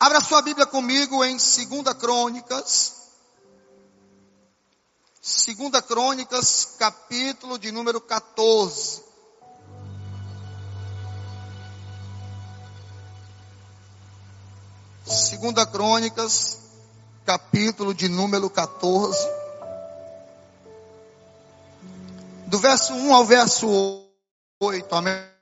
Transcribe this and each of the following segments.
Abra sua Bíblia comigo em 2 Crônicas. 2 Crônicas, capítulo de número 14. Segunda Crônicas, capítulo de número 14. Do verso 1 ao verso 8, amém?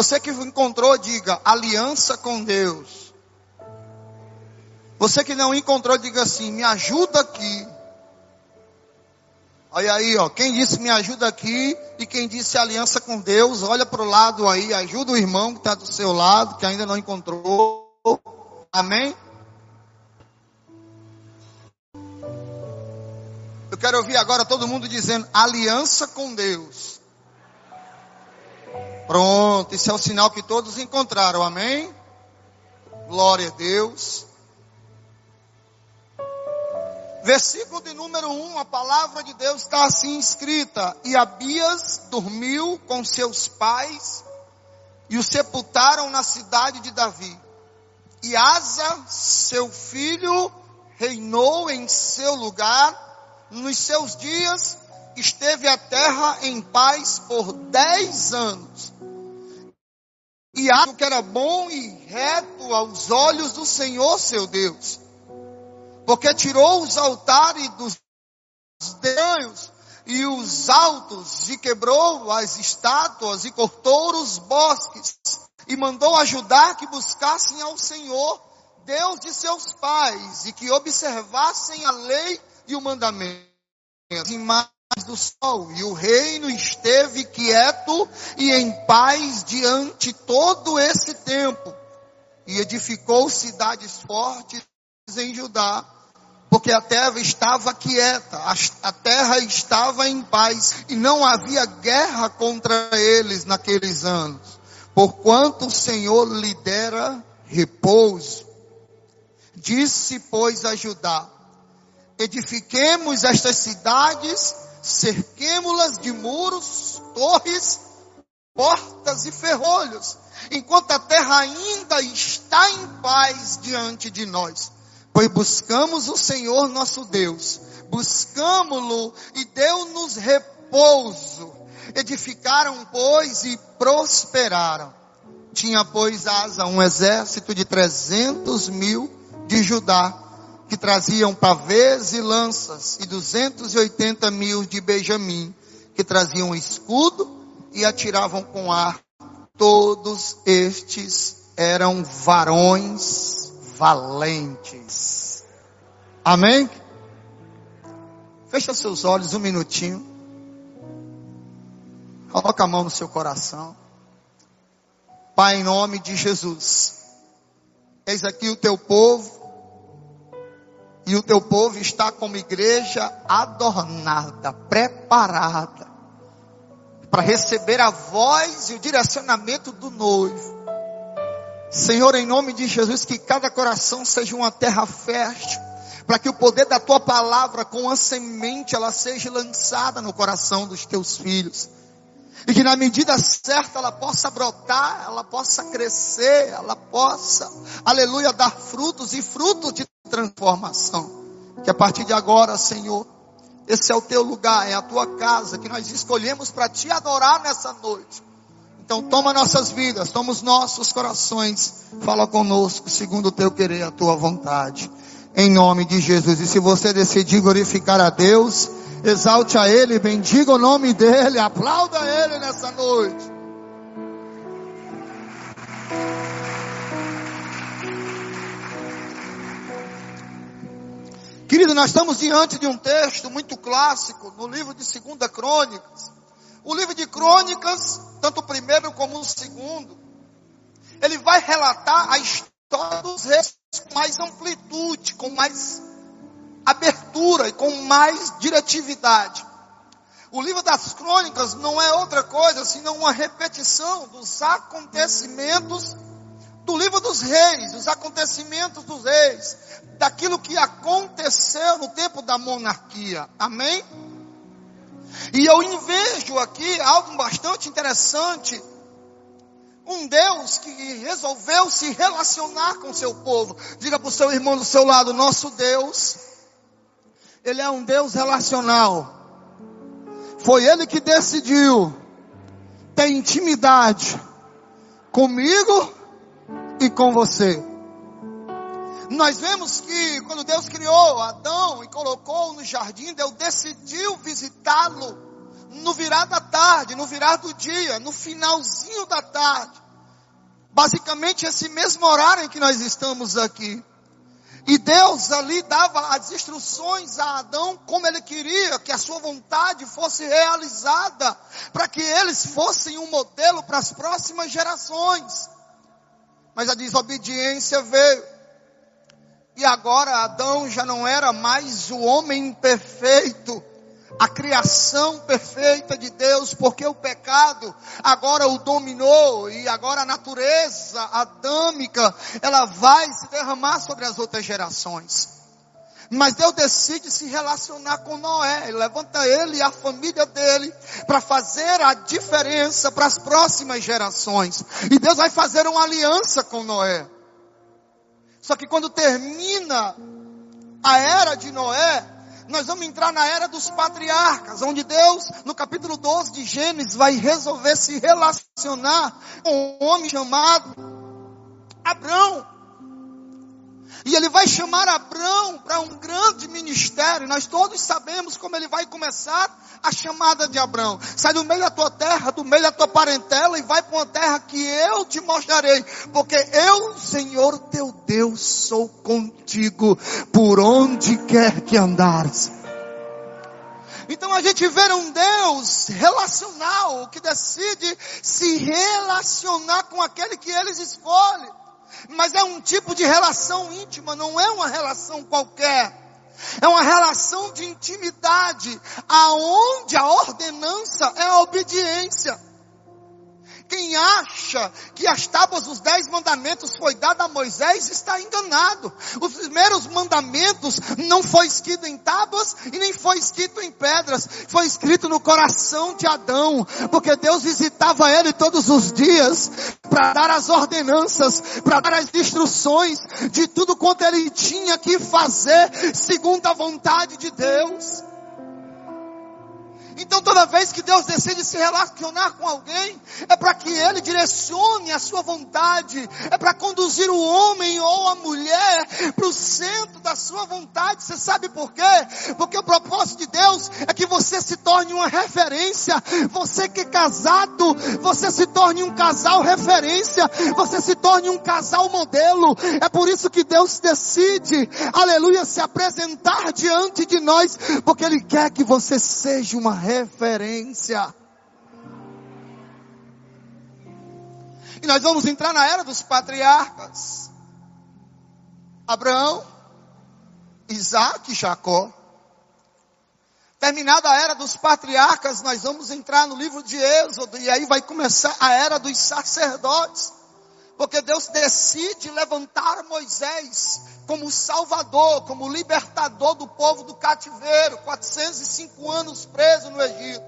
Você que encontrou, diga aliança com Deus. Você que não encontrou, diga assim: me ajuda aqui. Olha aí, ó. Quem disse me ajuda aqui e quem disse aliança com Deus, olha para o lado aí, ajuda o irmão que está do seu lado, que ainda não encontrou. Amém? Eu quero ouvir agora todo mundo dizendo aliança com Deus. Pronto, isso é o sinal que todos encontraram, amém? Glória a Deus. Versículo de número 1, a palavra de Deus está assim escrita: E Abias dormiu com seus pais e o sepultaram na cidade de Davi. E Asa, seu filho, reinou em seu lugar. Nos seus dias esteve a terra em paz por dez anos. E acho que era bom e reto aos olhos do Senhor seu Deus, porque tirou os altares dos deus e os altos e quebrou as estátuas e cortou os bosques e mandou ajudar que buscassem ao Senhor, Deus de seus pais, e que observassem a lei e o mandamento do sol, e o reino esteve quieto e em paz diante todo esse tempo, e edificou cidades fortes em Judá, porque a terra estava quieta, a terra estava em paz, e não havia guerra contra eles naqueles anos, porquanto o Senhor lhe dera repouso. Disse, pois, a Judá, edifiquemos estas cidades cerquemo-las de muros, torres, portas e ferrolhos, enquanto a terra ainda está em paz diante de nós. Pois buscamos o Senhor nosso Deus, buscamos-lo e deu-nos repouso. Edificaram, pois, e prosperaram. Tinha, pois, Asa um exército de trezentos mil de Judá que traziam pavês e lanças, e 280 mil de Benjamim, que traziam escudo e atiravam com ar. Todos estes eram varões valentes. Amém? Fecha seus olhos um minutinho. Coloca a mão no seu coração. Pai, em nome de Jesus. Eis aqui o teu povo e o teu povo está como igreja adornada, preparada, para receber a voz e o direcionamento do noivo. Senhor, em nome de Jesus, que cada coração seja uma terra fértil, para que o poder da tua palavra, com a semente, ela seja lançada no coração dos teus filhos. E que na medida certa ela possa brotar, ela possa crescer, ela possa, aleluia, dar frutos e frutos de transformação. Que a partir de agora, Senhor, esse é o teu lugar, é a tua casa que nós escolhemos para te adorar nessa noite. Então toma nossas vidas, toma os nossos corações, fala conosco segundo o teu querer, a tua vontade. Em nome de Jesus. E se você decidir glorificar a Deus, exalte a Ele, bendiga o nome dEle, aplauda Ele nessa noite. Querido, nós estamos diante de um texto muito clássico no livro de Segunda Crônicas. O livro de Crônicas, tanto o primeiro como o segundo, ele vai relatar a história dos reis com mais amplitude, com mais abertura e com mais diretividade. O livro das crônicas não é outra coisa senão uma repetição dos acontecimentos do livro dos reis, os acontecimentos dos reis, daquilo que aconteceu no tempo da monarquia. Amém? E eu invejo aqui algo bastante interessante Um Deus que resolveu se relacionar com seu povo. Diga para o seu irmão do seu lado, nosso Deus, Ele é um Deus relacional. Foi Ele que decidiu ter intimidade comigo e com você. Nós vemos que quando Deus criou Adão e colocou no jardim, Deus decidiu visitá-lo no virar da tarde, no virar do dia, no finalzinho da tarde. Basicamente esse mesmo horário em que nós estamos aqui. E Deus ali dava as instruções a Adão como ele queria que a sua vontade fosse realizada, para que eles fossem um modelo para as próximas gerações. Mas a desobediência veio. E agora Adão já não era mais o homem perfeito, a criação perfeita de Deus, porque o pecado agora o dominou e agora a natureza adâmica, ela vai se derramar sobre as outras gerações. Mas Deus decide se relacionar com Noé, ele levanta ele e a família dele para fazer a diferença para as próximas gerações. E Deus vai fazer uma aliança com Noé. Só que quando termina a era de Noé, nós vamos entrar na era dos patriarcas, onde Deus, no capítulo 12 de Gênesis, vai resolver se relacionar com um homem chamado Abrão. E ele vai chamar Abrão para um grande ministério. Nós todos sabemos como ele vai começar a chamada de Abrão. Sai do meio da tua terra, do meio da tua parentela e vai para uma terra que eu te mostrarei. Porque eu, Senhor teu Deus, sou contigo por onde quer que andares. Então a gente vê um Deus relacional que decide se relacionar com aquele que eles escolhem mas é um tipo de relação íntima, não é uma relação qualquer. É uma relação de intimidade, aonde a ordenança é a obediência. Quem acha que as tábuas dos dez mandamentos foi dada a Moisés está enganado. Os primeiros mandamentos não foi escrito em tábuas e nem foi escrito em pedras. Foi escrito no coração de Adão. Porque Deus visitava ele todos os dias para dar as ordenanças, para dar as instruções de tudo quanto ele tinha que fazer segundo a vontade de Deus. Então toda vez que Deus decide se relacionar com alguém, é para que ele direcione a sua vontade, é para conduzir o homem ou a mulher para o centro da sua vontade. Você sabe por quê? Porque o propósito de Deus é que você se torne uma referência. Você que é casado, você se torne um casal referência, você se torne um casal modelo. É por isso que Deus decide, aleluia, se apresentar diante de nós, porque Ele quer que você seja uma referência referência. E nós vamos entrar na era dos patriarcas. Abraão, Isaac e Jacó. Terminada a era dos patriarcas, nós vamos entrar no livro de Êxodo, e aí vai começar a era dos sacerdotes. Porque Deus decide levantar Moisés como salvador, como libertador do povo do cativeiro, 405 anos preso no Egito.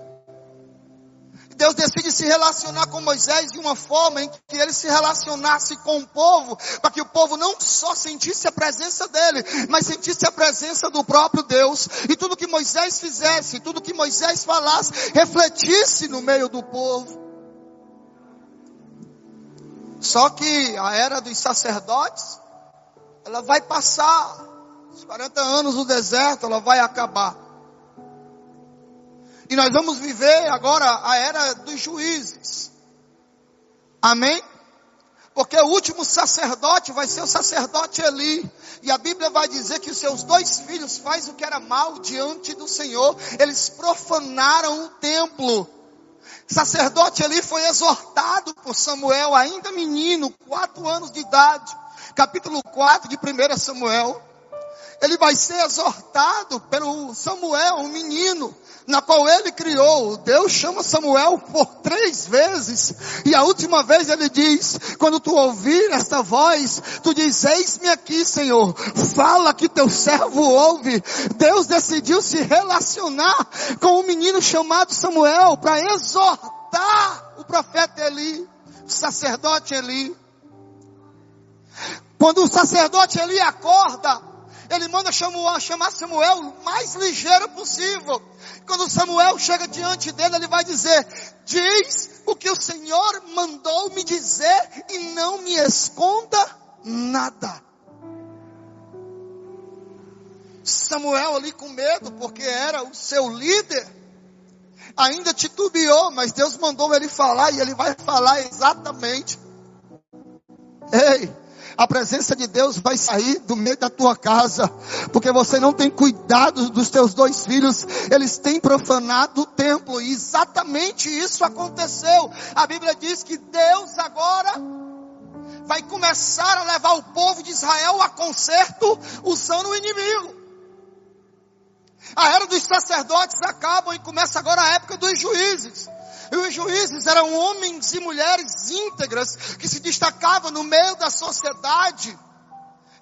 Deus decide se relacionar com Moisés de uma forma em que ele se relacionasse com o povo, para que o povo não só sentisse a presença dele, mas sentisse a presença do próprio Deus. E tudo que Moisés fizesse, tudo que Moisés falasse, refletisse no meio do povo. Só que a era dos sacerdotes, ela vai passar. Os 40 anos no deserto, ela vai acabar. E nós vamos viver agora a era dos juízes. Amém? Porque o último sacerdote vai ser o sacerdote Eli. E a Bíblia vai dizer que os seus dois filhos faz o que era mal diante do Senhor. Eles profanaram o templo sacerdote ali foi exortado por Samuel, ainda menino, quatro anos de idade, capítulo 4 de 1 Samuel. Ele vai ser exortado pelo Samuel, um menino, na qual ele criou. Deus chama Samuel por três vezes. E a última vez ele diz, quando tu ouvir esta voz, tu diz, eis-me aqui, Senhor. Fala que teu servo ouve. Deus decidiu se relacionar com um menino chamado Samuel para exortar o profeta Eli. sacerdote Eli. Quando o sacerdote Eli acorda, ele manda chamar Samuel o mais ligeiro possível. Quando Samuel chega diante dele, ele vai dizer: Diz o que o Senhor mandou me dizer e não me esconda nada. Samuel ali com medo, porque era o seu líder, ainda titubeou, mas Deus mandou ele falar e ele vai falar exatamente. Ei, a presença de Deus vai sair do meio da tua casa, porque você não tem cuidado dos teus dois filhos, eles têm profanado o templo, e exatamente isso aconteceu. A Bíblia diz que Deus agora vai começar a levar o povo de Israel a conserto usando o inimigo. A era dos sacerdotes acaba e começa agora a época dos juízes. E os juízes eram homens e mulheres íntegras que se destacavam no meio da sociedade.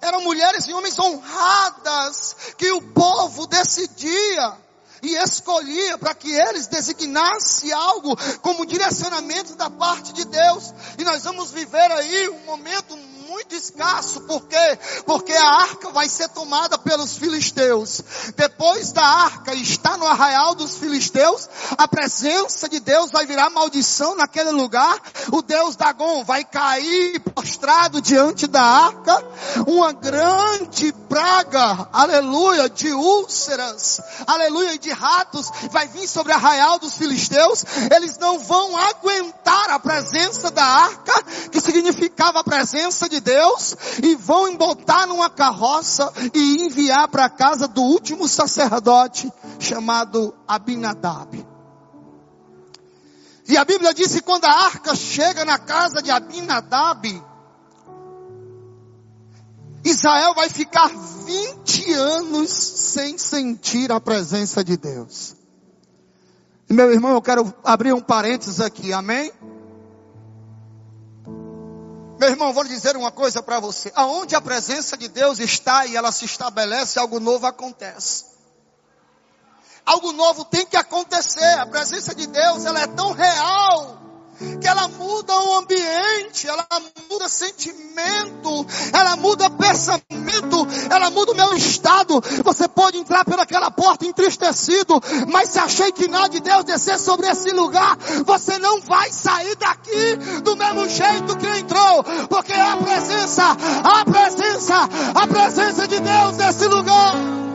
Eram mulheres e homens honradas que o povo decidia e escolhia para que eles designassem algo como direcionamento da parte de Deus. E nós vamos viver aí um momento muito escasso, por quê? Porque a arca vai ser tomada pelos filisteus. Depois da arca estar no arraial dos filisteus, a presença de Deus vai virar maldição naquele lugar. O Deus Dagon vai cair prostrado diante da arca. Uma grande praga, aleluia, de úlceras, aleluia, de ratos vai vir sobre o arraial dos filisteus. Eles não vão aguentar a presença da arca, que significava a presença de Deus e vão embotar numa carroça e enviar para a casa do último sacerdote chamado Abinadab. E a Bíblia diz que quando a arca chega na casa de Abinadab, Israel vai ficar 20 anos sem sentir a presença de Deus. Meu irmão, eu quero abrir um parênteses aqui, amém? Meu irmão, vou lhe dizer uma coisa para você. Aonde a presença de Deus está e ela se estabelece, algo novo acontece. Algo novo tem que acontecer. A presença de Deus, ela é tão real que ela muda o ambiente, ela muda sentimento, ela muda pensamento, ela muda o meu estado. Você pode entrar pelaquela porta entristecido, mas se achei que nada de Deus descer sobre esse lugar, você não vai sair daqui do mesmo jeito que entrou, porque a presença, a presença, a presença de Deus nesse lugar.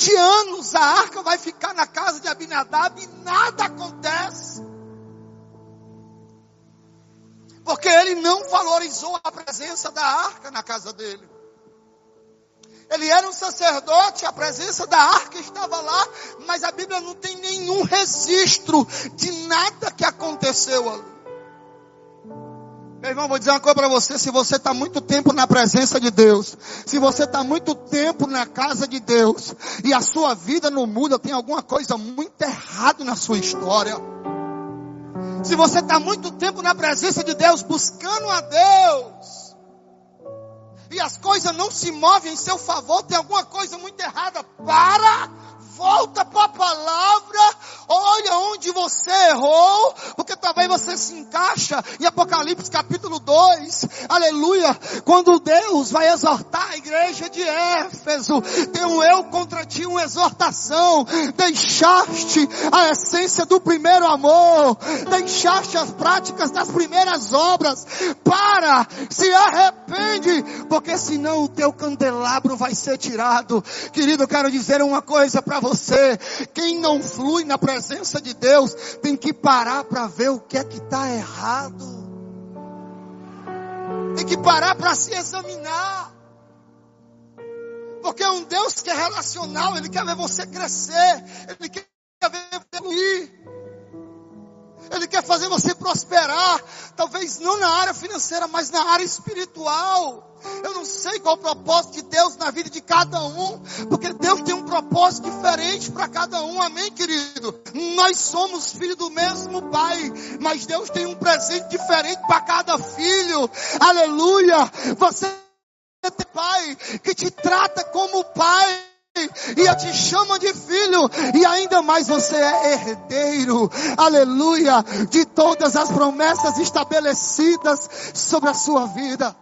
20 anos a arca vai ficar na casa de Abinadab e nada acontece. Porque ele não valorizou a presença da arca na casa dele. Ele era um sacerdote, a presença da arca estava lá, mas a Bíblia não tem nenhum registro de nada que aconteceu ali. Meu irmão, vou dizer uma coisa para você: se você está muito tempo na presença de Deus, se você está muito tempo na casa de Deus, e a sua vida não muda, tem alguma coisa muito errada na sua história. Se você está muito tempo na presença de Deus, buscando a Deus, e as coisas não se movem em seu favor, tem alguma coisa muito errada. Para volta para a palavra, olha onde você errou, porque talvez você se encaixa em Apocalipse capítulo 2, aleluia, quando Deus vai exortar a igreja de Éfeso, tem um eu contra ti, uma exortação, deixaste a essência do primeiro amor, deixaste as práticas das primeiras obras, para, se arrepende, porque senão o teu candelabro vai ser tirado. Querido, eu quero dizer uma coisa para você. Quem não flui na presença de Deus tem que parar para ver o que é que está errado. Tem que parar para se examinar. Porque é um Deus que é relacional, Ele quer ver você crescer, Ele quer ver evoluir. Ele quer fazer você prosperar, talvez não na área financeira, mas na área espiritual. Eu não sei qual é o propósito de Deus na vida de cada um, porque Deus tem um propósito diferente para cada um, amém, querido? Nós somos filhos do mesmo Pai, mas Deus tem um presente diferente para cada filho, aleluia. Você tem Pai que te trata como Pai. E te chamam de filho, e ainda mais você é herdeiro, aleluia, de todas as promessas estabelecidas sobre a sua vida.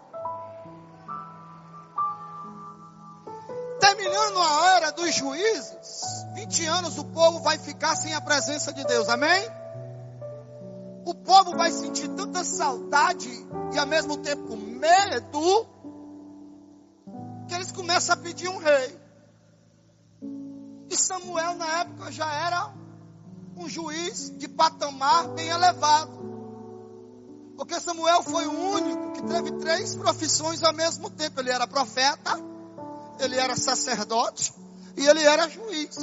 Terminando a era dos juízes, 20 anos o povo vai ficar sem a presença de Deus, amém? O povo vai sentir tanta saudade e ao mesmo tempo medo, que eles começam a pedir um rei. E Samuel, na época, já era um juiz de patamar bem elevado. Porque Samuel foi o único que teve três profissões ao mesmo tempo. Ele era profeta, ele era sacerdote e ele era juiz.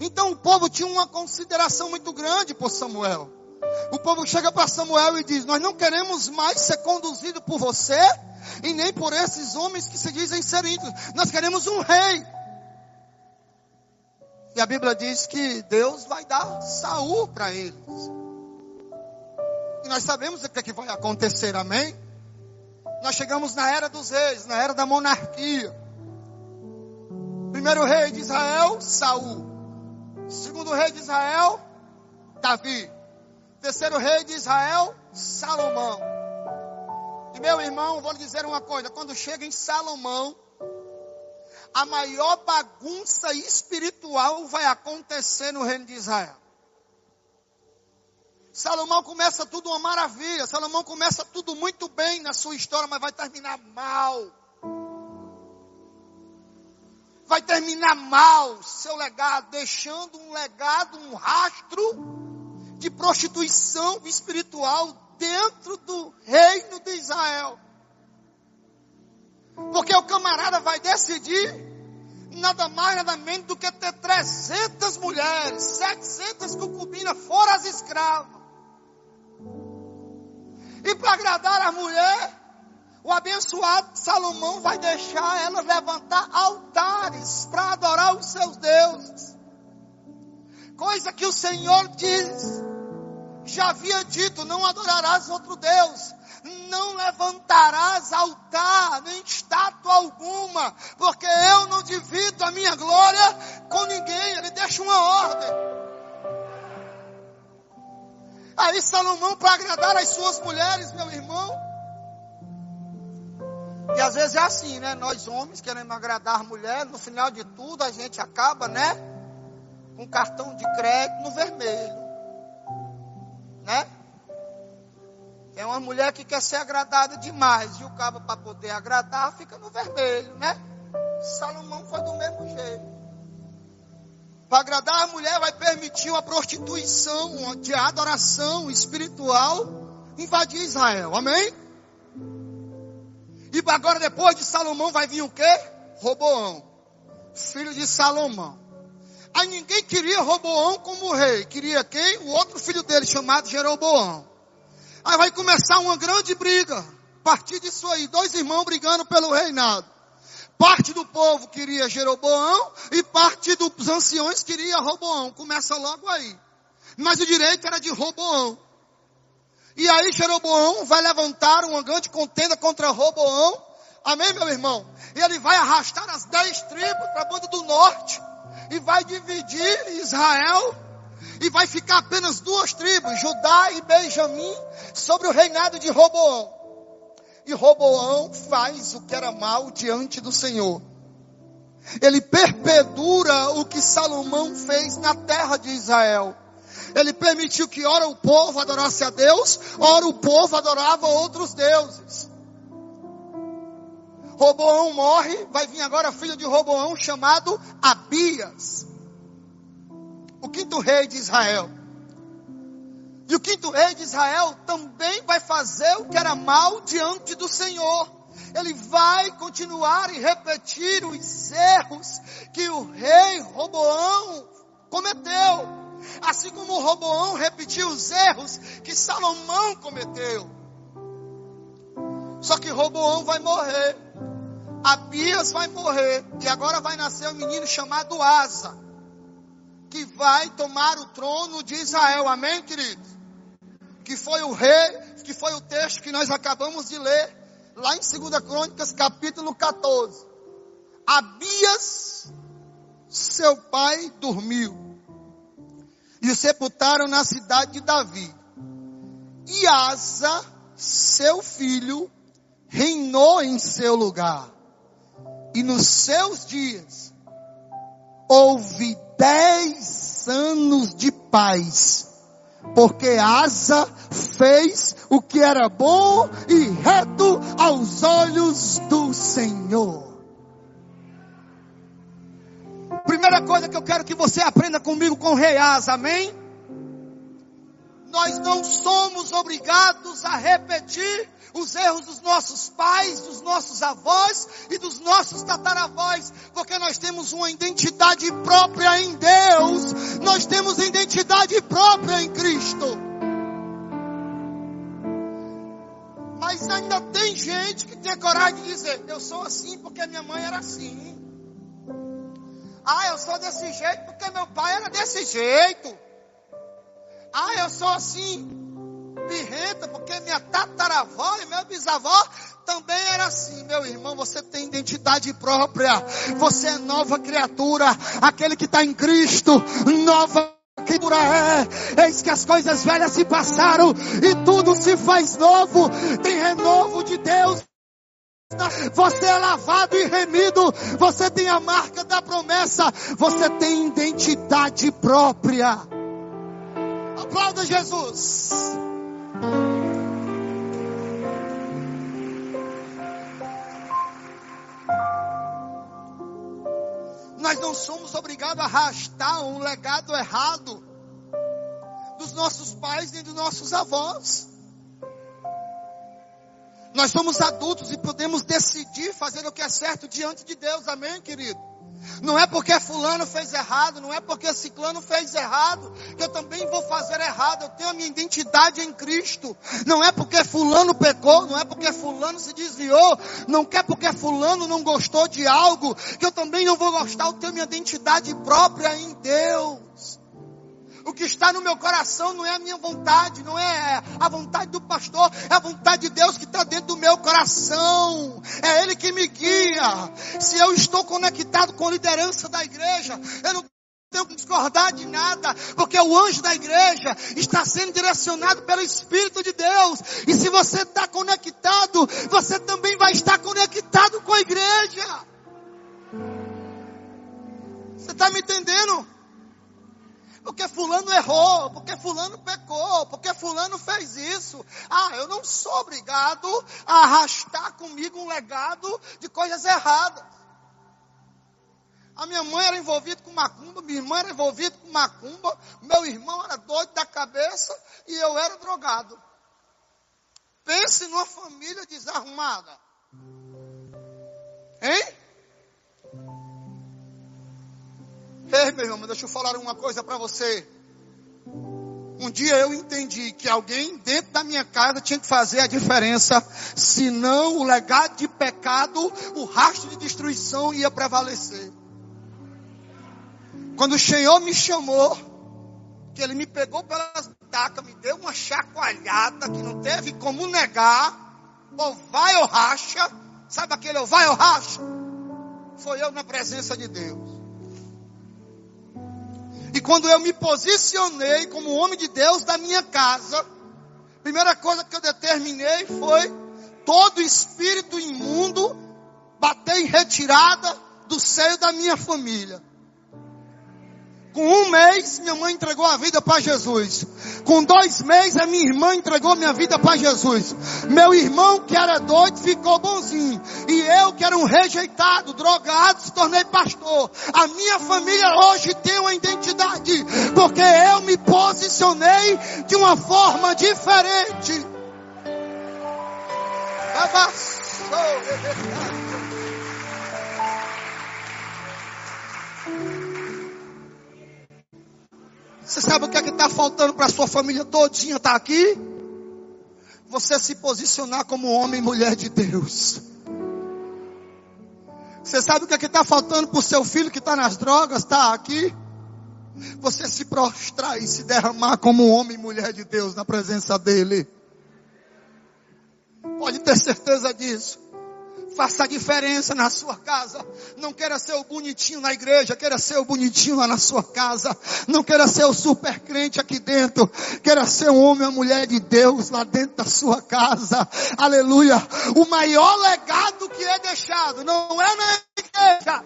Então o povo tinha uma consideração muito grande por Samuel. O povo chega para Samuel e diz: Nós não queremos mais ser conduzido por você e nem por esses homens que se dizem ser índios. Nós queremos um rei. E a Bíblia diz que Deus vai dar Saul para eles. E nós sabemos o que, é que vai acontecer, amém? Nós chegamos na era dos reis, na era da monarquia. Primeiro rei de Israel, Saul. Segundo rei de Israel, Davi. Terceiro rei de Israel, Salomão. E meu irmão, vou lhe dizer uma coisa: quando chega em Salomão, a maior bagunça espiritual vai acontecer no reino de Israel. Salomão começa tudo uma maravilha, Salomão começa tudo muito bem na sua história, mas vai terminar mal vai terminar mal seu legado, deixando um legado, um rastro de prostituição espiritual dentro do reino de Israel. Porque o camarada vai decidir nada mais, nada menos do que ter 300 mulheres, 700 concubinas, fora as escravas. E para agradar a mulher, o abençoado Salomão vai deixar ela levantar altares para adorar os seus deuses. Coisa que o Senhor diz, já havia dito: não adorarás outro Deus, não levantarás altar, nem estátua alguma, porque eu não divido a minha glória com ninguém. Ele deixa uma ordem. Aí Salomão, para agradar as suas mulheres, meu irmão, e às vezes é assim, né? Nós homens queremos agradar a mulher, no final de tudo a gente acaba, né? Com cartão de crédito no vermelho. Né? É uma mulher que quer ser agradada demais. E o cabo para poder agradar fica no vermelho, né? Salomão foi do mesmo jeito. Para agradar a mulher vai permitir uma prostituição de adoração espiritual invadir Israel. Amém? E agora depois de Salomão vai vir o quê? Roboão, filho de Salomão. Aí ninguém queria Roboão como rei, queria quem? O outro filho dele chamado Jeroboão. Aí vai começar uma grande briga. A partir disso aí, dois irmãos brigando pelo reinado. Parte do povo queria Jeroboão e parte dos anciões queria Roboão. Começa logo aí. Mas o direito era de Roboão. E aí Jeroboão vai levantar uma grande contenda contra Roboão. Amém, meu irmão? E ele vai arrastar as dez tribos para a banda do norte. E vai dividir Israel. E vai ficar apenas duas tribos, Judá e Benjamim, sobre o reinado de Roboão. E Roboão faz o que era mal diante do Senhor. Ele perpedura o que Salomão fez na terra de Israel. Ele permitiu que ora o povo adorasse a Deus, ora o povo adorava outros deuses. Roboão morre, vai vir agora filho de Roboão chamado Abias, quinto rei de Israel. E o quinto rei de Israel também vai fazer o que era mal diante do Senhor. Ele vai continuar e repetir os erros que o rei Roboão cometeu. Assim como Roboão repetiu os erros que Salomão cometeu. Só que Roboão vai morrer. Abias vai morrer. E agora vai nascer um menino chamado Asa. Que vai tomar o trono de Israel. Amém, queridos? Que foi o rei, que foi o texto que nós acabamos de ler. Lá em 2 Crônicas, capítulo 14. Abias seu pai dormiu. E o sepultaram na cidade de Davi. E Asa, seu filho, reinou em seu lugar. E nos seus dias houve dez anos de paz, porque Asa fez o que era bom e reto aos olhos do Senhor. Primeira coisa que eu quero que você aprenda comigo com o rei Asa, amém? Nós não somos obrigados a repetir os erros dos nossos pais, dos nossos avós e dos nossos tataravós, porque nós temos uma identidade própria em Deus, nós temos identidade própria em Cristo. Mas ainda tem gente que tem coragem de dizer: Eu sou assim porque minha mãe era assim. Ah, eu sou desse jeito porque meu pai era desse jeito. Ah, eu sou assim, birrenta, porque minha tataravó e meu bisavó também era assim, meu irmão. Você tem identidade própria. Você é nova criatura. Aquele que está em Cristo, nova criatura é. Eis que as coisas velhas se passaram e tudo se faz novo. Tem renovo de Deus. Você é lavado e remido. Você tem a marca da promessa. Você tem identidade própria. Aplauda Jesus. Nós não somos obrigados a arrastar um legado errado dos nossos pais nem dos nossos avós. Nós somos adultos e podemos decidir fazer o que é certo diante de Deus, amém, querido? Não é porque fulano fez errado, não é porque ciclano fez errado, que eu também vou fazer errado. Eu tenho a minha identidade em Cristo. Não é porque fulano pecou, não é porque fulano se desviou, não quer porque fulano não gostou de algo, que eu também não vou gostar. Eu tenho minha identidade própria em Deus. O que está no meu coração não é a minha vontade, não é a vontade do pastor, é a vontade de Deus que está dentro do meu coração. É Ele que me guia. Se eu estou conectado com a liderança da igreja, eu não tenho que discordar de nada, porque o anjo da igreja está sendo direcionado pelo Espírito de Deus. E se você está conectado, você também vai estar conectado com a igreja. Você está me entendendo? Porque fulano errou, porque fulano pecou, porque fulano fez isso. Ah, eu não sou obrigado a arrastar comigo um legado de coisas erradas. A minha mãe era envolvida com macumba, minha irmã era envolvida com macumba, meu irmão era doido da cabeça e eu era drogado. Pense numa família desarrumada. Hein? Ei, meu irmão, deixa eu falar uma coisa para você. Um dia eu entendi que alguém dentro da minha casa tinha que fazer a diferença, senão o legado de pecado, o rastro de destruição ia prevalecer. Quando o Senhor me chamou, que Ele me pegou pelas butacas, me deu uma chacoalhada que não teve como negar, ou vai ou racha, sabe aquele ou vai ou racha? Foi eu na presença de Deus. E quando eu me posicionei como homem de Deus da minha casa, primeira coisa que eu determinei foi todo espírito imundo bater em retirada do seio da minha família. Com um mês, minha mãe entregou a vida para Jesus. Com dois meses, a minha irmã entregou minha vida para Jesus. Meu irmão, que era doido, ficou bonzinho. E eu, que era um rejeitado, drogado, se tornei pastor. A minha família hoje tem uma identidade. Porque eu me posicionei de uma forma diferente. Você sabe o que é que está faltando para a sua família todinha estar tá aqui? Você se posicionar como homem e mulher de Deus. Você sabe o que é que está faltando para o seu filho que está nas drogas, está aqui? Você se prostrar e se derramar como homem e mulher de Deus na presença dele. Pode ter certeza disso. Faça a diferença na sua casa. Não queira ser o bonitinho na igreja, queira ser o bonitinho lá na sua casa. Não queira ser o super crente aqui dentro. Queira ser um homem ou mulher de Deus lá dentro da sua casa. Aleluia. O maior legado que é deixado não é na igreja.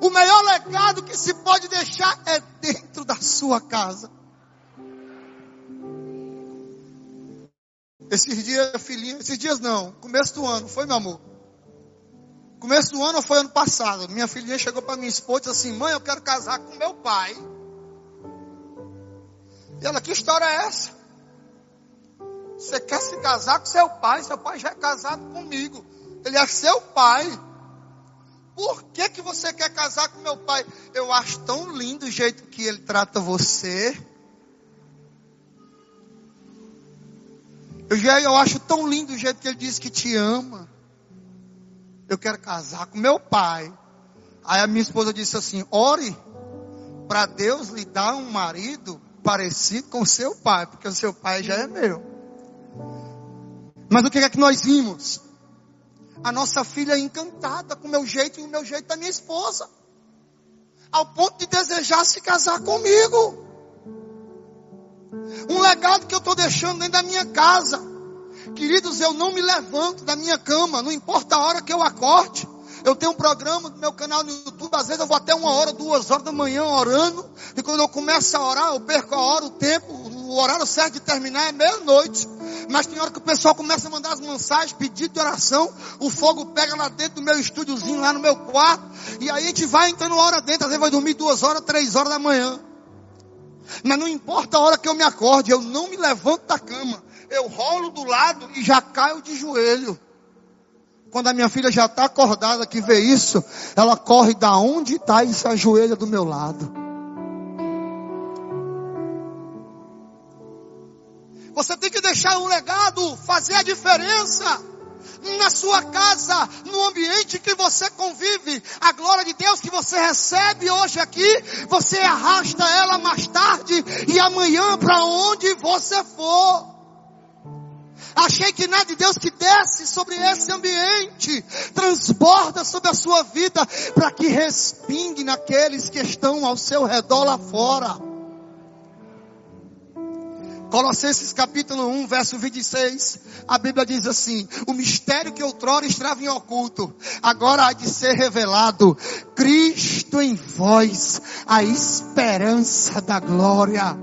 O maior legado que se pode deixar é dentro da sua casa. Esses dias, filhinha, esses dias não, começo do ano, foi meu amor. Começo do ano foi ano passado? Minha filhinha chegou para minha esposa e disse assim: Mãe, eu quero casar com meu pai. E ela, que história é essa? Você quer se casar com seu pai? Seu pai já é casado comigo. Ele é seu pai. Por que, que você quer casar com meu pai? Eu acho tão lindo o jeito que ele trata você. Eu, já, eu acho tão lindo o jeito que ele diz que te ama. Eu quero casar com meu pai. Aí a minha esposa disse assim: ore para Deus lhe dar um marido parecido com seu pai, porque o seu pai já é meu. Mas o que é que nós vimos? A nossa filha é encantada com o meu jeito e o meu jeito da minha esposa. Ao ponto de desejar se casar comigo. Um legado que eu estou deixando dentro da minha casa. Queridos, eu não me levanto da minha cama, não importa a hora que eu acorde. Eu tenho um programa no meu canal no YouTube, às vezes eu vou até uma hora, duas horas da manhã orando. E quando eu começo a orar, eu perco a hora, o tempo, o horário certo de terminar é meia-noite. Mas tem hora que o pessoal começa a mandar as mensagens, pedido de oração, o fogo pega lá dentro do meu estúdiozinho, lá no meu quarto, e aí a gente vai entrando hora dentro, às vezes vai dormir duas horas, três horas da manhã. Mas não importa a hora que eu me acorde, eu não me levanto da cama. Eu rolo do lado e já caio de joelho. Quando a minha filha já está acordada que vê isso, ela corre da onde está e se ajoelha do meu lado. Você tem que deixar um legado, fazer a diferença na sua casa, no ambiente que você convive, a glória de Deus que você recebe hoje aqui, você arrasta ela mais tarde e amanhã para onde você for. Achei que nada de Deus que desce sobre esse ambiente, transborda sobre a sua vida, para que respingue naqueles que estão ao seu redor lá fora. Colossenses capítulo 1, verso 26, a Bíblia diz assim: O mistério que outrora estava em oculto, agora há de ser revelado. Cristo em vós, a esperança da glória.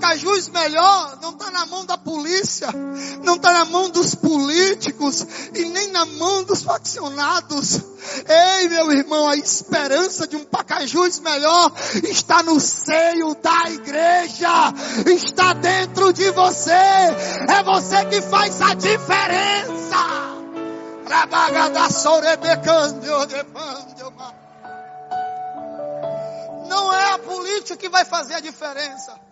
Pacajus melhor não está na mão da polícia, não está na mão dos políticos e nem na mão dos faccionados. Ei, meu irmão, a esperança de um Pacajus melhor está no seio da igreja, está dentro de você. É você que faz a diferença. Não é a política que vai fazer a diferença.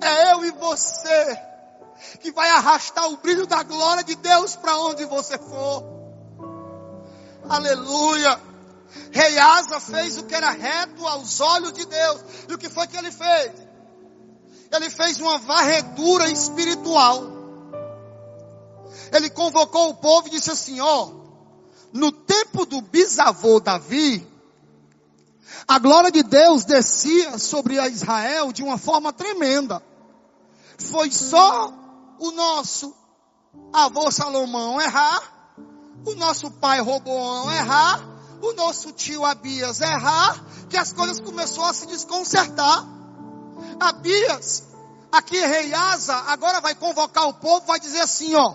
É eu e você que vai arrastar o brilho da glória de Deus para onde você for. Aleluia. Rei Asa fez o que era reto aos olhos de Deus. E o que foi que ele fez? Ele fez uma varredura espiritual. Ele convocou o povo e disse assim: Ó, no tempo do bisavô Davi, a glória de Deus descia sobre a Israel de uma forma tremenda. Foi só o nosso avô Salomão errar, o nosso pai Roboão errar, o nosso tio Abias errar, que as coisas começou a se desconcertar. Abias, aqui rei Asa, agora vai convocar o povo, vai dizer assim, ó,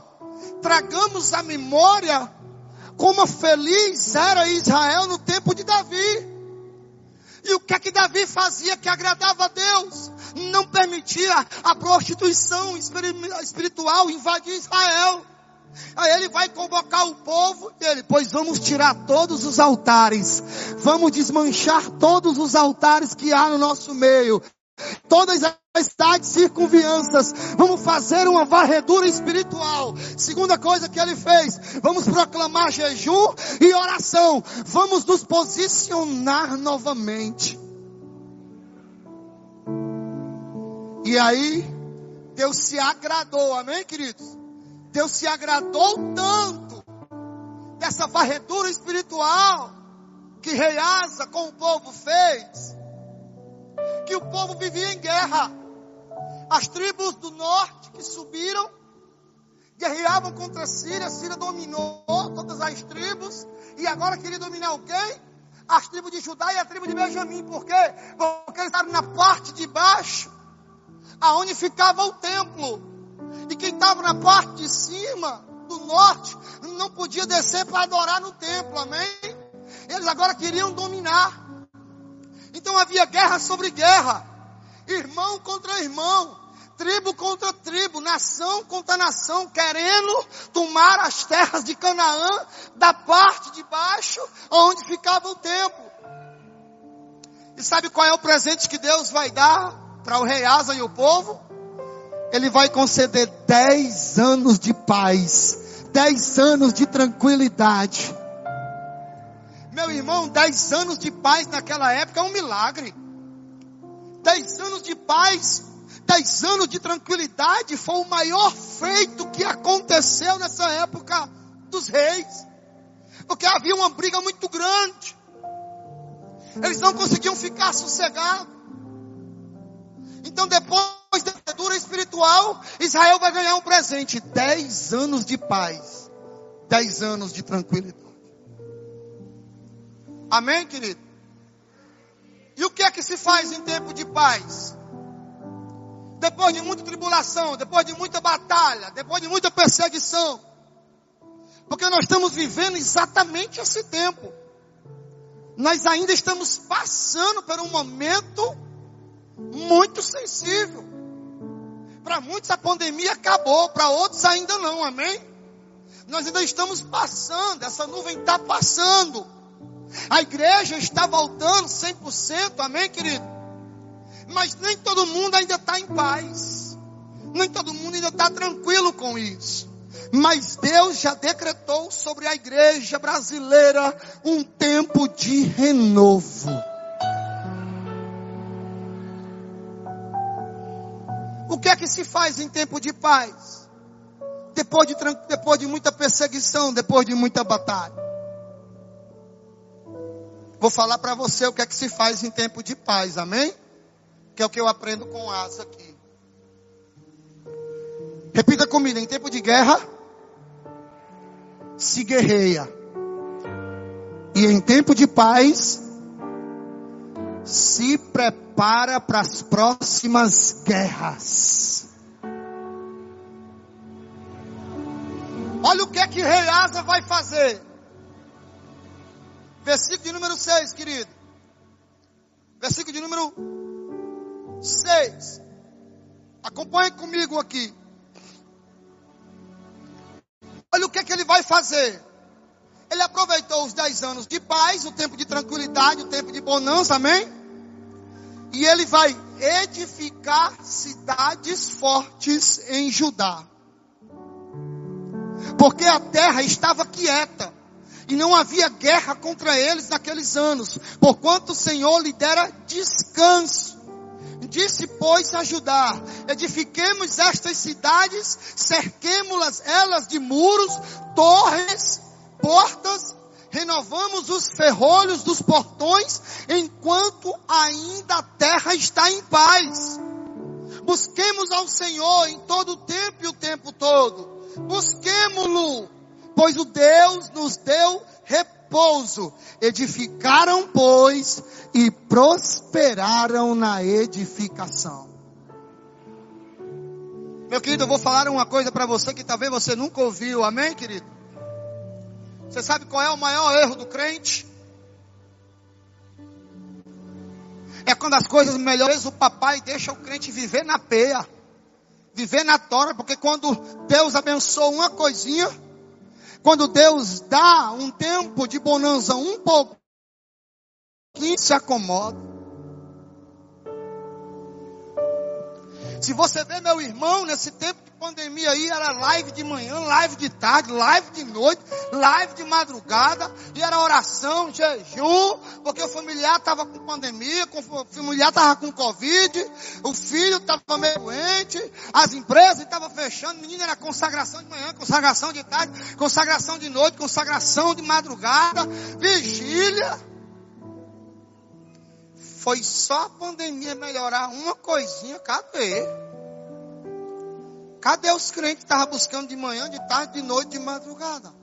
tragamos a memória como feliz era Israel no tempo de Davi. E o que é que Davi fazia que agradava a Deus? Não permitia a prostituição espiritual invadir Israel. Aí ele vai convocar o povo e ele, pois vamos tirar todos os altares, vamos desmanchar todos os altares que há no nosso meio. todas as cidades circunvianças. Vamos fazer uma varredura espiritual. Segunda coisa que ele fez, vamos proclamar jejum e oração. Vamos nos posicionar novamente. E aí, Deus se agradou, amém, queridos? Deus se agradou tanto dessa varredura espiritual que Rei Asa com o povo fez, que o povo vivia em guerra. As tribos do norte que subiram, guerreavam contra a Síria, a Síria dominou todas as tribos, e agora queria dominar alguém? As tribos de Judá e a tribo de Benjamim, por quê? Porque eles estavam na parte de baixo, aonde ficava o templo, e quem estava na parte de cima, do norte, não podia descer para adorar no templo, amém? Eles agora queriam dominar. Então havia guerra sobre guerra, irmão contra irmão, tribo contra tribo, nação contra nação, querendo tomar as terras de Canaã da parte de baixo, onde ficava o templo. E sabe qual é o presente que Deus vai dar para o rei Asa e o povo? Ele vai conceder dez anos de paz, dez anos de tranquilidade. Meu irmão, dez anos de paz naquela época é um milagre. Dez anos de paz, dez anos de tranquilidade foi o maior feito que aconteceu nessa época dos reis. Porque havia uma briga muito grande. Eles não conseguiam ficar sossegados. Então depois da dura espiritual, Israel vai ganhar um presente. Dez anos de paz. Dez anos de tranquilidade. Amém, querido? E o que é que se faz em tempo de paz? Depois de muita tribulação, depois de muita batalha, depois de muita perseguição. Porque nós estamos vivendo exatamente esse tempo. Nós ainda estamos passando por um momento muito sensível. Para muitos a pandemia acabou, para outros ainda não, amém? Nós ainda estamos passando, essa nuvem está passando. A igreja está voltando 100%, amém, querido? Mas nem todo mundo ainda está em paz. Nem todo mundo ainda está tranquilo com isso. Mas Deus já decretou sobre a igreja brasileira um tempo de renovo. O que é que se faz em tempo de paz? Depois de, depois de muita perseguição, depois de muita batalha. Vou falar para você o que é que se faz em tempo de paz, amém? Que é o que eu aprendo com Asa aqui. Repita comigo, em tempo de guerra, se guerreia. E em tempo de paz, se prepara para as próximas guerras. Olha o que é que Rei Asa vai fazer. Versículo de número 6, querido. Versículo de número 6. Acompanhe comigo aqui. Olha o que, é que ele vai fazer. Ele aproveitou os 10 anos de paz, o tempo de tranquilidade, o tempo de bonança, amém? E ele vai edificar cidades fortes em Judá. Porque a terra estava quieta e não havia guerra contra eles naqueles anos, porquanto o Senhor lhe dera descanso. Disse, pois, a Judá: edifiquemos estas cidades, cerquemos-las elas de muros, torres, portas, renovamos os ferrolhos dos portões, enquanto ainda a terra está em paz. Busquemos ao Senhor em todo o tempo e o tempo todo. Busquemo-lo pois o Deus nos deu repouso. Edificaram, pois, e prosperaram na edificação. Meu querido, eu vou falar uma coisa para você que talvez você nunca ouviu, amém, querido? Você sabe qual é o maior erro do crente? É quando as coisas melhores o papai deixa o crente viver na peia, viver na tora, porque quando Deus abençoa uma coisinha, quando Deus dá um tempo de bonança um pouco, se acomoda. Se você vê meu irmão, nesse tempo pandemia aí, era live de manhã, live de tarde, live de noite, live de madrugada, e era oração, jejum, porque o familiar estava com pandemia, o familiar estava com Covid, o filho estava meio doente, as empresas estavam fechando, menino era consagração de manhã, consagração de tarde, consagração de noite, consagração de madrugada, vigília. Foi só a pandemia melhorar uma coisinha, cadê? Cadê os crentes que estavam buscando de manhã, de tarde, de noite, de madrugada?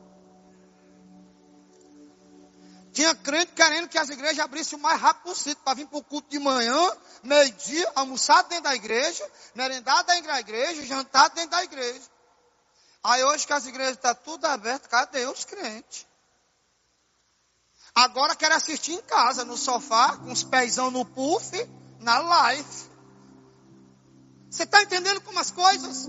Tinha crente querendo que as igrejas abrissem o mais rápido possível para vir para o culto de manhã, meio-dia, almoçar dentro da igreja, merendar dentro da igreja, jantar dentro da igreja. Aí hoje que as igrejas estão tá tudo abertas, cadê os crentes? Agora quero assistir em casa, no sofá, com os pezão no puff, na live. Você está entendendo como as coisas?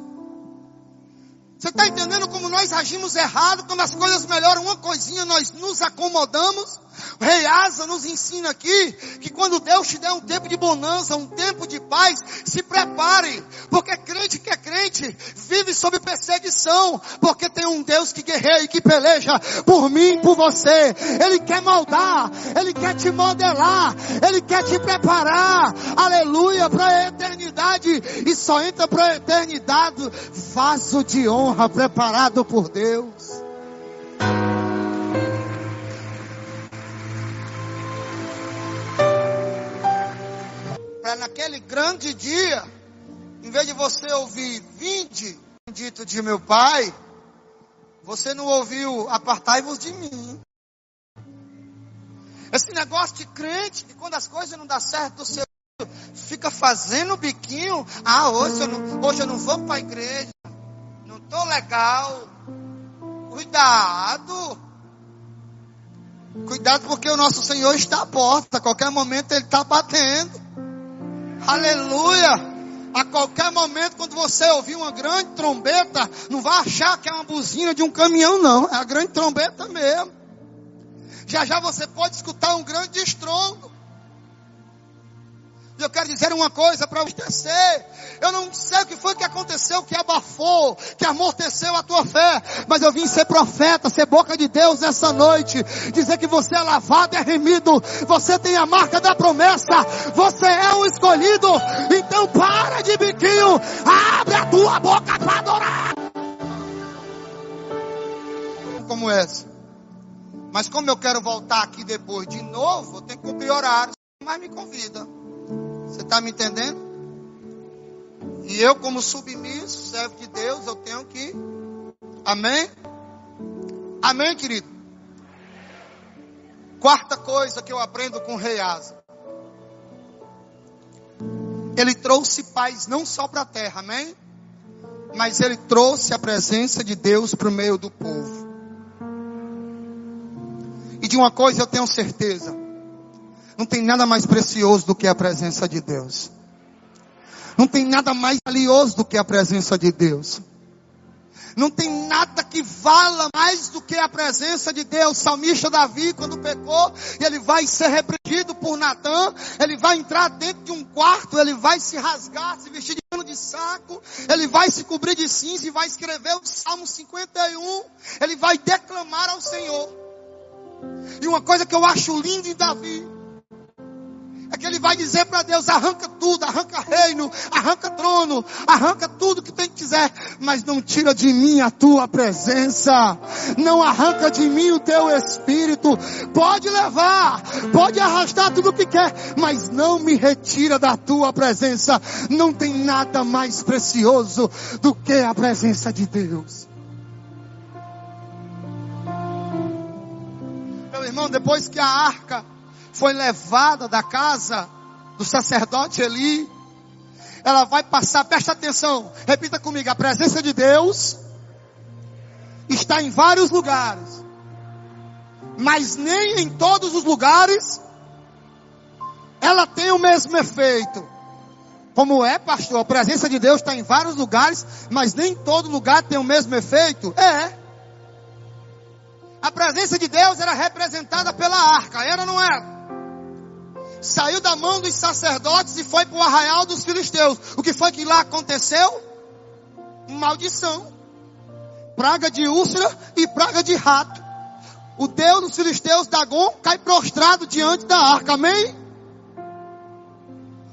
Você está entendendo como nós agimos errado, quando as coisas melhoram uma coisinha, nós nos acomodamos? O rei Asa nos ensina aqui que quando Deus te der um tempo de bonança, um tempo de paz, se prepare, porque crente que é crente vive sob perseguição, porque tem um Deus que guerreia e que peleja por mim, por você. Ele quer moldar, ele quer te modelar, ele quer te preparar, aleluia, para a eternidade e só entra para a eternidade vaso de honra preparado por Deus. Naquele grande dia, em vez de você ouvir vinde, dito de meu pai, você não ouviu apartai-vos de mim. Esse negócio de crente, que quando as coisas não dão certo, você fica fazendo biquinho. Ah, hoje eu não, hoje eu não vou para a igreja. Não estou legal. Cuidado. Cuidado porque o nosso Senhor está à porta. A qualquer momento Ele está batendo. Aleluia! A qualquer momento, quando você ouvir uma grande trombeta, não vai achar que é uma buzina de um caminhão, não. É a grande trombeta mesmo. Já já você pode escutar um grande estrondo. E eu quero dizer uma coisa para você. Eu não sei o que foi que aconteceu, que abafou, que amorteceu a tua fé. Mas eu vim ser profeta, ser boca de Deus essa noite. Dizer que você é lavado, é remido. Você tem a marca da promessa. Você é um escolhido. Então para de biquinho. Abre a tua boca para adorar. Como essa. Mas como eu quero voltar aqui depois de novo, eu tenho que cumprir horário. Mas me convida. Você está me entendendo? E eu, como submisso, servo de Deus, eu tenho que. Amém? Amém, querido? Quarta coisa que eu aprendo com o rei Asa. Ele trouxe paz não só para a terra, amém? Mas ele trouxe a presença de Deus para o meio do povo. E de uma coisa eu tenho certeza: não tem nada mais precioso do que a presença de Deus. Não tem nada mais valioso do que a presença de Deus. Não tem nada que vala mais do que a presença de Deus. Salmista Davi, quando pecou, ele vai ser repreendido por Natã, ele vai entrar dentro de um quarto, ele vai se rasgar, se vestir de pano de saco, ele vai se cobrir de cinza e vai escrever o Salmo 51, ele vai declamar ao Senhor. E uma coisa que eu acho lindo em Davi, que ele vai dizer para Deus: arranca tudo, arranca reino, arranca trono, arranca tudo que tem que quiser, mas não tira de mim a tua presença, não arranca de mim o teu espírito. Pode levar, pode arrastar tudo o que quer, mas não me retira da tua presença. Não tem nada mais precioso do que a presença de Deus. Meu irmão, depois que a arca foi levada da casa do sacerdote Eli, ela vai passar, presta atenção, repita comigo, a presença de Deus está em vários lugares, mas nem em todos os lugares ela tem o mesmo efeito. Como é, pastor? A presença de Deus está em vários lugares, mas nem todo lugar tem o mesmo efeito? É. A presença de Deus era representada pela arca, era ou não era? Saiu da mão dos sacerdotes e foi para o arraial dos filisteus. O que foi que lá aconteceu? Maldição. Praga de úlcera e praga de rato. O Deus dos filisteus, Dagon, cai prostrado diante da arca. Amém?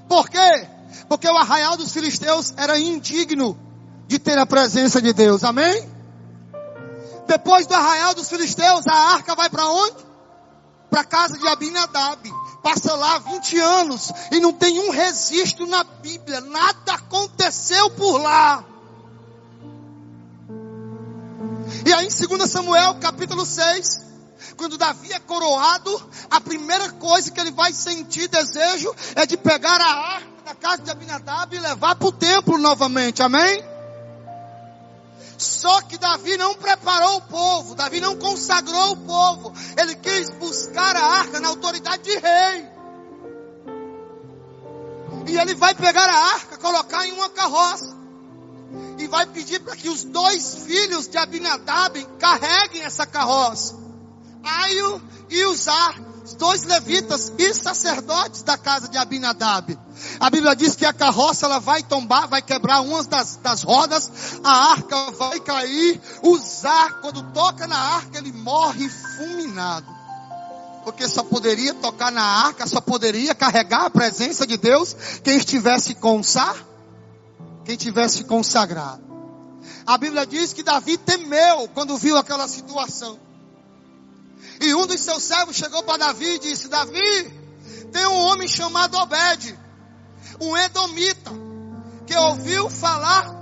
Por quê? Porque o arraial dos filisteus era indigno de ter a presença de Deus. Amém? Depois do arraial dos filisteus, a arca vai para onde? Para a casa de Abinadab. Passa lá 20 anos e não tem um registro na Bíblia. Nada aconteceu por lá. E aí em 2 Samuel, capítulo 6, quando Davi é coroado, a primeira coisa que ele vai sentir desejo é de pegar a arca da casa de Abinadab e levar para o templo novamente. Amém? Só que Davi não preparou o povo, Davi não consagrou o povo. Ele quis buscar a arca na autoridade de rei. E ele vai pegar a arca, colocar em uma carroça. E vai pedir para que os dois filhos de Abinadab carreguem essa carroça. Aio e Uzar os dois levitas e sacerdotes da casa de Abinadab. A Bíblia diz que a carroça ela vai tombar, vai quebrar umas das, das rodas, a arca vai cair, usar, quando toca na arca, ele morre fulminado. Porque só poderia tocar na arca, só poderia carregar a presença de Deus quem estivesse consar, quem tivesse consagrado. A Bíblia diz que Davi temeu quando viu aquela situação. E um dos seus servos chegou para Davi e disse: Davi, tem um homem chamado Obed, um edomita, que ouviu falar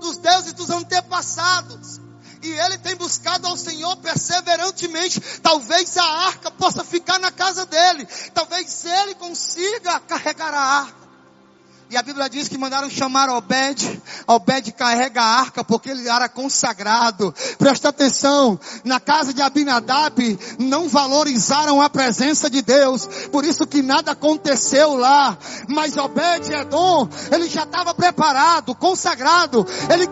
dos deuses dos antepassados. E ele tem buscado ao Senhor perseverantemente. Talvez a arca possa ficar na casa dele. Talvez ele consiga carregar a arca. E a Bíblia diz que mandaram chamar Obed. Obed carrega a arca porque ele era consagrado. Presta atenção. Na casa de Abinadab não valorizaram a presença de Deus. Por isso que nada aconteceu lá. Mas Obed Edom, ele já estava preparado, consagrado. Ele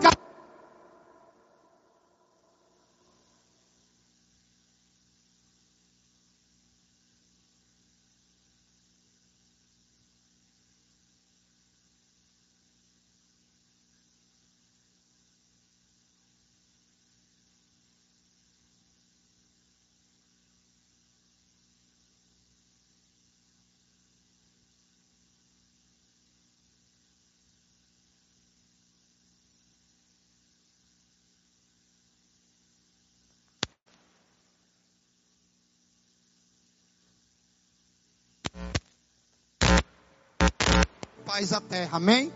paz à terra, amém?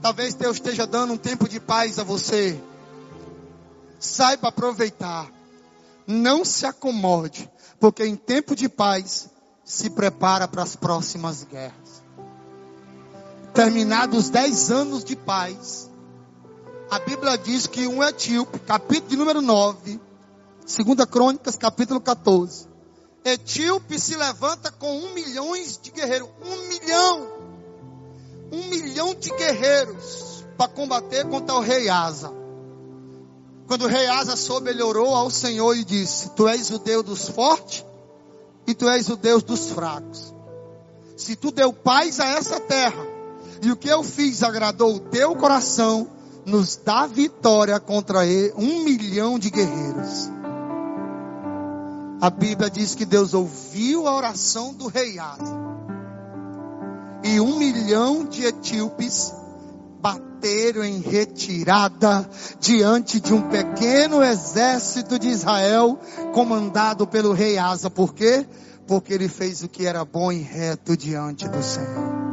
Talvez Deus esteja dando um tempo de paz a você. Saiba aproveitar. Não se acomode, porque em tempo de paz se prepara para as próximas guerras. Terminados dez anos de paz, a Bíblia diz que um etíope, capítulo de número 9, 2 Crônicas, capítulo 14. Etíope se levanta com um milhão de guerreiros. Um milhão um milhão de guerreiros para combater contra o rei Asa. Quando o rei Asa soube, ele orou ao Senhor e disse: Tu és o Deus dos fortes e tu és o Deus dos fracos. Se tu deu paz a essa terra e o que eu fiz agradou o teu coração, nos dá vitória contra ele, um milhão de guerreiros. A Bíblia diz que Deus ouviu a oração do rei Asa e um milhão de etíopes bateram em retirada diante de um pequeno exército de Israel comandado pelo rei Asa. Por quê? Porque ele fez o que era bom e reto diante do Senhor.